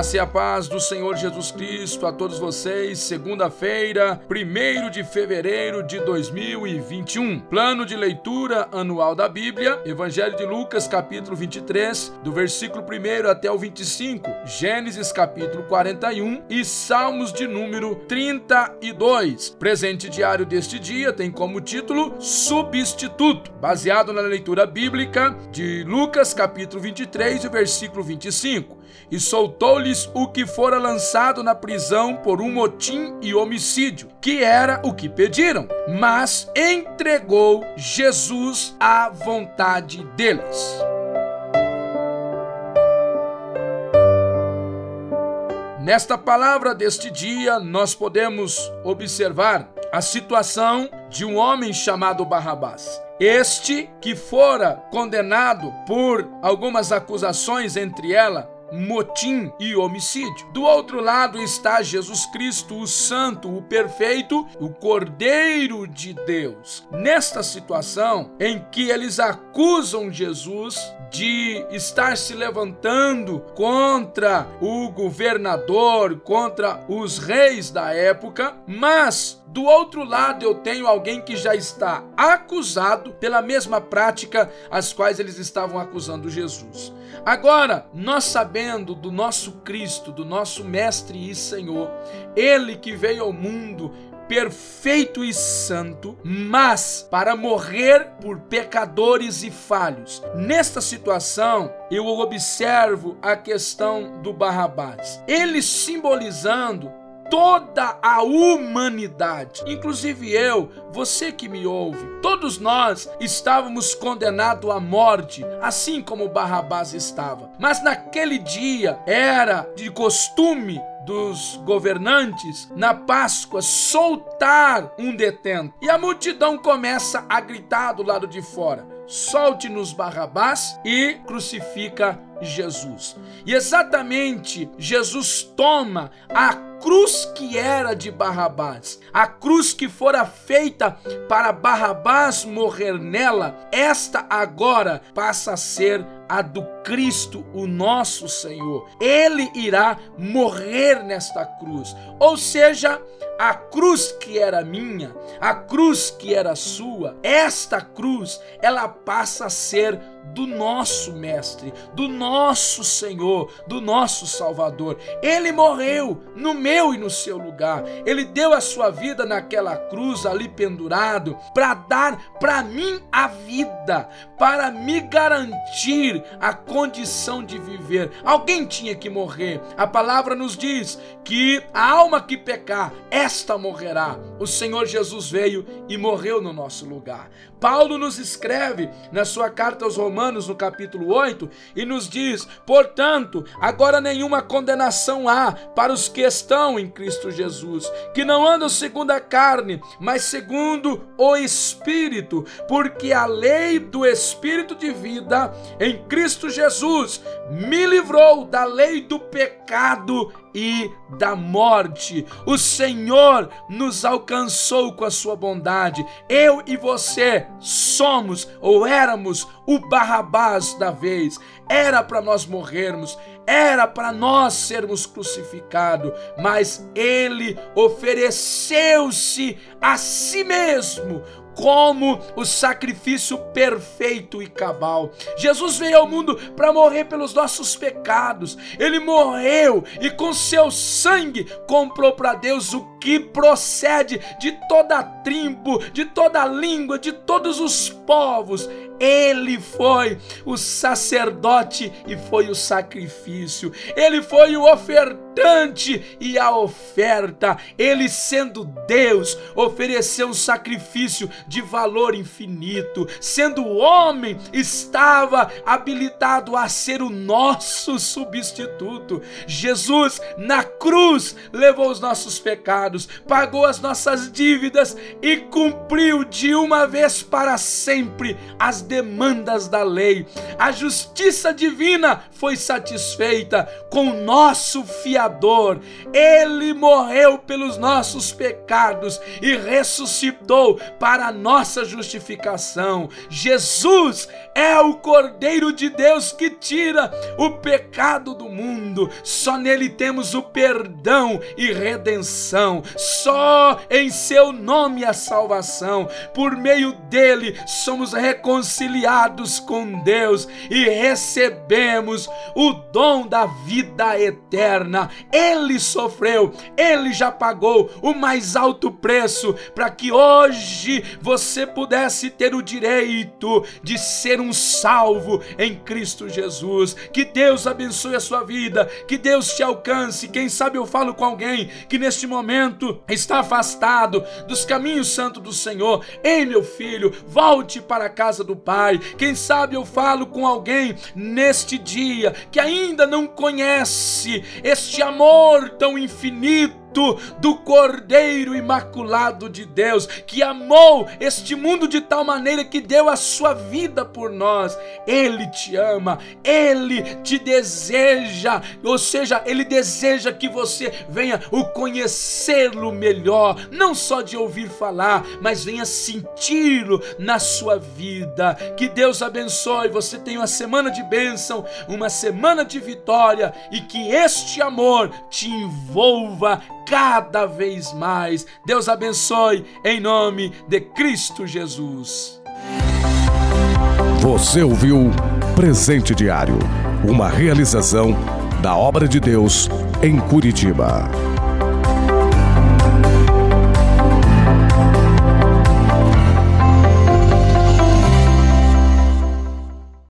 Graça e a paz do Senhor Jesus Cristo a todos vocês. Segunda-feira, 1 de fevereiro de 2021. Plano de leitura anual da Bíblia, Evangelho de Lucas, capítulo 23, do versículo 1 até o 25, Gênesis, capítulo 41 e Salmos de número 32. Presente diário deste dia tem como título Substituto, baseado na leitura bíblica de Lucas, capítulo 23, e versículo 25. E soltou lhes o que fora lançado na prisão por um motim e homicídio, que era o que pediram, mas entregou Jesus à vontade deles. Nesta palavra deste dia, nós podemos observar a situação de um homem chamado Barrabás. Este que fora condenado por algumas acusações, entre elas motim e homicídio. Do outro lado está Jesus Cristo, o Santo, o Perfeito, o Cordeiro de Deus. Nesta situação em que eles acusam Jesus de estar se levantando contra o governador, contra os reis da época, mas do outro lado eu tenho alguém que já está acusado pela mesma prática as quais eles estavam acusando Jesus. Agora, nós sabendo do nosso Cristo, do nosso mestre e Senhor, ele que veio ao mundo perfeito e santo, mas para morrer por pecadores e falhos. Nesta situação, eu observo a questão do Barrabás. Ele simbolizando toda a humanidade, inclusive eu, você que me ouve, todos nós estávamos condenados à morte, assim como Barrabás estava. Mas naquele dia era de costume dos governantes na Páscoa soltar um detento. E a multidão começa a gritar do lado de fora: solte-nos Barrabás e crucifica Jesus. E exatamente Jesus toma a cruz que era de Barrabás, a cruz que fora feita para Barrabás morrer nela, esta agora passa a ser a do Cristo, o nosso Senhor. Ele irá morrer nesta cruz. Ou seja, a cruz que era minha, a cruz que era sua, esta cruz, ela passa a ser do nosso mestre, do nosso Senhor, do nosso Salvador. Ele morreu no meu e no seu lugar. Ele deu a sua vida naquela cruz ali pendurado para dar para mim a vida, para me garantir a condição de viver. Alguém tinha que morrer. A palavra nos diz que a alma que pecar, esta morrerá. O Senhor Jesus veio e morreu no nosso lugar. Paulo nos escreve na sua carta aos Romanos, no capítulo 8, e nos diz: Portanto, agora nenhuma condenação há para os que estão em Cristo Jesus, que não andam segundo a carne, mas segundo o Espírito, porque a lei do Espírito de vida em Cristo Jesus me livrou da lei do pecado e da morte. O Senhor nos alcançou com a sua bondade. Eu e você somos ou éramos o Barrabás da vez. Era para nós morrermos, era para nós sermos crucificados, mas ele ofereceu-se a si mesmo como o sacrifício perfeito e cabal. Jesus veio ao mundo para morrer pelos nossos pecados. Ele morreu e com seu sangue comprou para Deus o que procede de toda tribo, de toda língua, de todos os povos. Ele foi o sacerdote e foi o sacrifício. Ele foi o ofertante e a oferta. Ele, sendo Deus, ofereceu um sacrifício de valor infinito. Sendo homem, estava habilitado a ser o nosso substituto. Jesus, na cruz, levou os nossos pecados, pagou as nossas dívidas e cumpriu de uma vez para sempre as demandas da lei. A justiça divina foi satisfeita com nosso fiador. Ele morreu pelos nossos pecados e ressuscitou para a nossa justificação. Jesus é o Cordeiro de Deus que tira o pecado do mundo. Só nele temos o perdão e redenção. Só em seu nome a salvação. Por meio dele somos reconciliados com Deus e recebemos o dom da vida eterna. Ele sofreu, ele já pagou o mais alto preço para que hoje você pudesse ter o direito de ser um salvo em Cristo Jesus. Que Deus abençoe a sua vida, que Deus te alcance. Quem sabe eu falo com alguém que neste momento está afastado dos caminhos santos do Senhor. Ei, meu filho, volte para a casa do Pai. Quem sabe eu falo com alguém neste dia que ainda não conhece este amor tão infinito do Cordeiro Imaculado de Deus, que amou este mundo de tal maneira que deu a sua vida por nós. Ele te ama, ele te deseja, ou seja, ele deseja que você venha o conhecê-lo melhor, não só de ouvir falar, mas venha senti-lo na sua vida. Que Deus abençoe, você tenha uma semana de bênção, uma semana de vitória e que este amor te envolva cada vez mais. Deus abençoe em nome de Cristo Jesus. Você ouviu Presente Diário, uma realização da obra de Deus em Curitiba.